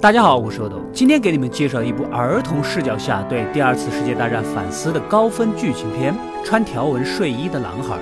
大家好，我是阿斗，今天给你们介绍一部儿童视角下对第二次世界大战反思的高分剧情片《穿条纹睡衣的男孩》。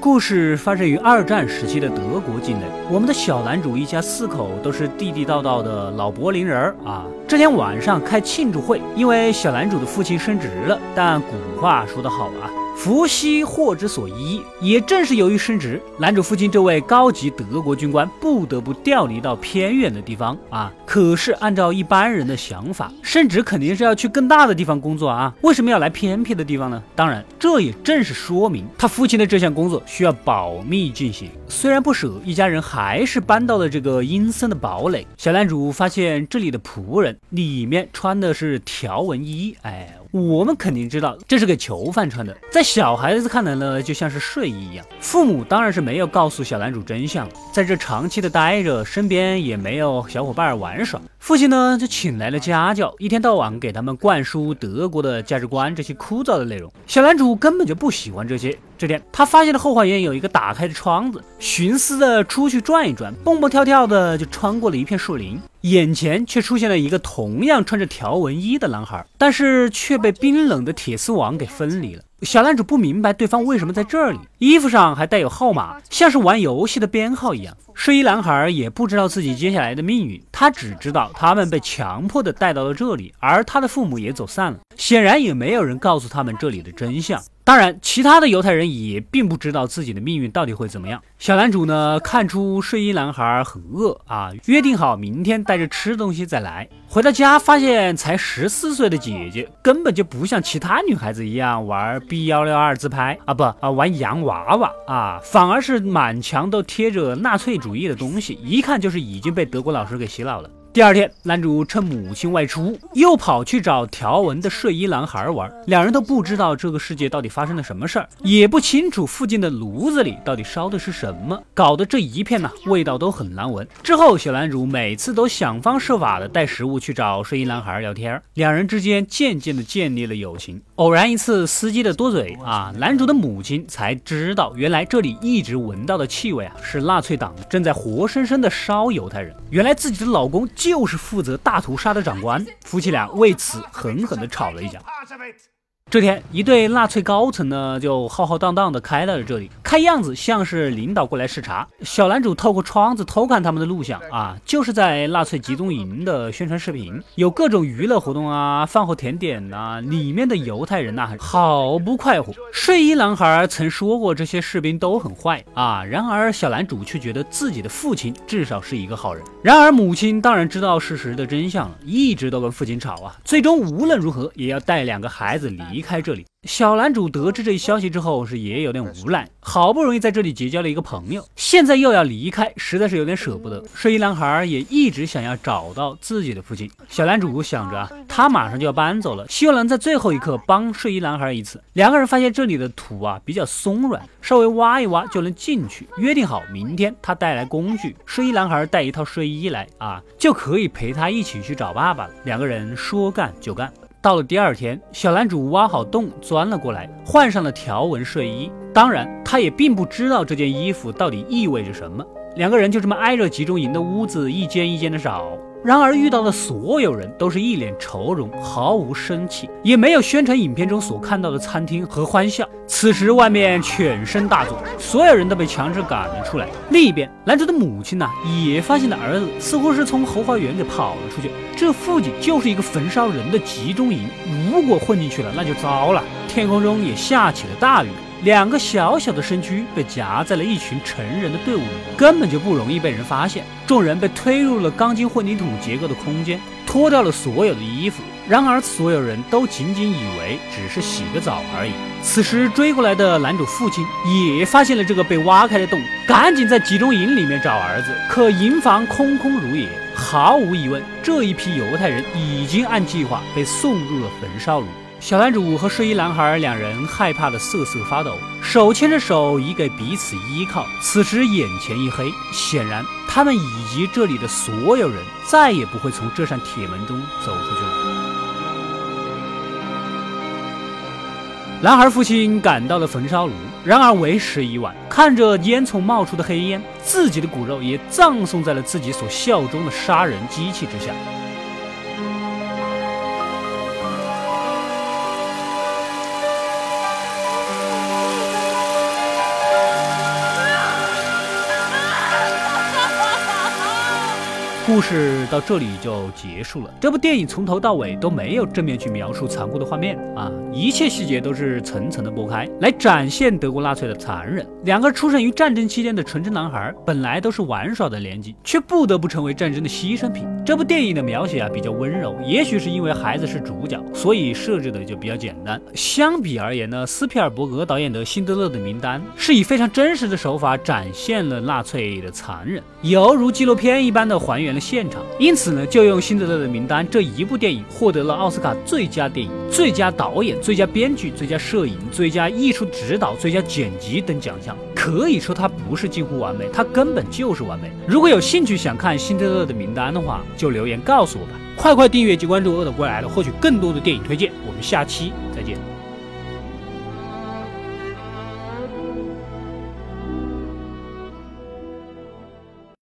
故事发生于二战时期的德国境内，我们的小男主一家四口都是地地道道的老柏林人啊。这天晚上开庆祝会，因为小男主的父亲升职了，但古话说得好啊。福兮祸之所依，也正是由于升职，男主父亲这位高级德国军官不得不调离到偏远的地方啊。可是按照一般人的想法，升职肯定是要去更大的地方工作啊，为什么要来偏僻的地方呢？当然，这也正是说明他父亲的这项工作需要保密进行。虽然不舍，一家人还是搬到了这个阴森的堡垒。小男主发现这里的仆人里面穿的是条纹衣，哎。我们肯定知道这是给囚犯穿的，在小孩子看来呢，就像是睡衣一样。父母当然是没有告诉小男主真相，在这长期的待着，身边也没有小伙伴玩耍。父亲呢，就请来了家教，一天到晚给他们灌输德国的价值观这些枯燥的内容。小男主根本就不喜欢这些。这天，他发现了后花园有一个打开的窗子，寻思着出去转一转，蹦蹦跳跳的就穿过了一片树林，眼前却出现了一个同样穿着条纹衣的男孩，但是却被冰冷的铁丝网给分离了。小男主不明白对方为什么在这里，衣服上还带有号码，像是玩游戏的编号一样。睡衣男孩也不知道自己接下来的命运，他只知道他们被强迫的带到了这里，而他的父母也走散了。显然也没有人告诉他们这里的真相。当然，其他的犹太人也并不知道自己的命运到底会怎么样。小男主呢，看出睡衣男孩很饿啊，约定好明天带着吃东西再来。回到家，发现才十四岁的姐姐根本就不像其他女孩子一样玩 B 幺六二自拍啊，不啊，玩洋娃娃啊，反而是满墙都贴着纳粹主义的东西，一看就是已经被德国老师给洗脑了。第二天，男主趁母亲外出，又跑去找条纹的睡衣男孩玩。两人都不知道这个世界到底发生了什么事儿，也不清楚附近的炉子里到底烧的是什么，搞得这一片呢味道都很难闻。之后，小男主每次都想方设法的带食物去找睡衣男孩聊天，两人之间渐渐的建立了友情。偶然一次司机的多嘴啊，男主的母亲才知道，原来这里一直闻到的气味啊，是纳粹党正在活生生的烧犹太人。原来自己的老公。就是负责大屠杀的长官，夫妻俩为此狠狠地吵了一架。这天，一对纳粹高层呢，就浩浩荡荡的开到了这里，看样子像是领导过来视察。小男主透过窗子偷看他们的录像啊，就是在纳粹集中营的宣传视频，有各种娱乐活动啊，饭后甜点呐，里面的犹太人呐，好不快活。睡衣男孩曾说过这些士兵都很坏啊，然而小男主却觉得自己的父亲至少是一个好人。然而母亲当然知道事实的真相了，一直都跟父亲吵啊，最终无论如何也要带两个孩子离。离开这里，小男主得知这一消息之后是也有点无奈，好不容易在这里结交了一个朋友，现在又要离开，实在是有点舍不得。睡衣男孩也一直想要找到自己的父亲。小男主想着啊，他马上就要搬走了，希望能在最后一刻帮睡衣男孩一次。两个人发现这里的土啊比较松软，稍微挖一挖就能进去。约定好明天他带来工具，睡衣男孩带一套睡衣来啊，就可以陪他一起去找爸爸了。两个人说干就干。到了第二天，小男主挖好洞钻了过来，换上了条纹睡衣。当然，他也并不知道这件衣服到底意味着什么。两个人就这么挨着集中营的屋子一间一间的找。然而遇到的所有人都是一脸愁容，毫无生气，也没有宣传影片中所看到的餐厅和欢笑。此时外面犬声大作，所有人都被强制赶了出来。另一边，男主的母亲呢，也发现了儿子似乎是从后花园给跑了出去。这附近就是一个焚烧人的集中营，如果混进去了，那就糟了。天空中也下起了大雨。两个小小的身躯被夹在了一群成人的队伍里，根本就不容易被人发现。众人被推入了钢筋混凝土结构的空间，脱掉了所有的衣服。然而，所有人都仅仅以为只是洗个澡而已。此时，追过来的男主父亲也发现了这个被挖开的洞，赶紧在集中营里面找儿子。可营房空空如也，毫无疑问，这一批犹太人已经按计划被送入了焚烧炉。小男主和睡衣男孩两人害怕的瑟瑟发抖，手牵着手以给彼此依靠。此时眼前一黑，显然他们以及这里的所有人再也不会从这扇铁门中走出去了。男孩父亲赶到了焚烧炉，然而为时已晚。看着烟囱冒出的黑烟，自己的骨肉也葬送在了自己所效忠的杀人机器之下。故事到这里就结束了。这部电影从头到尾都没有正面去描述残酷的画面啊，一切细节都是层层的剥开，来展现德国纳粹的残忍。两个出生于战争期间的纯真男孩，本来都是玩耍的年纪，却不得不成为战争的牺牲品。这部电影的描写啊比较温柔，也许是因为孩子是主角，所以设置的就比较简单。相比而言呢，斯皮尔伯格导演的《辛德勒的名单》是以非常真实的手法展现了纳粹的残忍，犹如纪录片一般的还原了。现场，因此呢，就用《辛德勒的名单》这一部电影获得了奥斯卡最佳电影、最佳导演、最佳编剧、最佳摄影、最佳艺术指导、最佳剪辑等奖项。可以说它不是近乎完美，它根本就是完美。如果有兴趣想看《辛德勒的名单》的话，就留言告诉我吧。快快订阅及关注“饿的归来了”，获取更多的电影推荐。我们下期。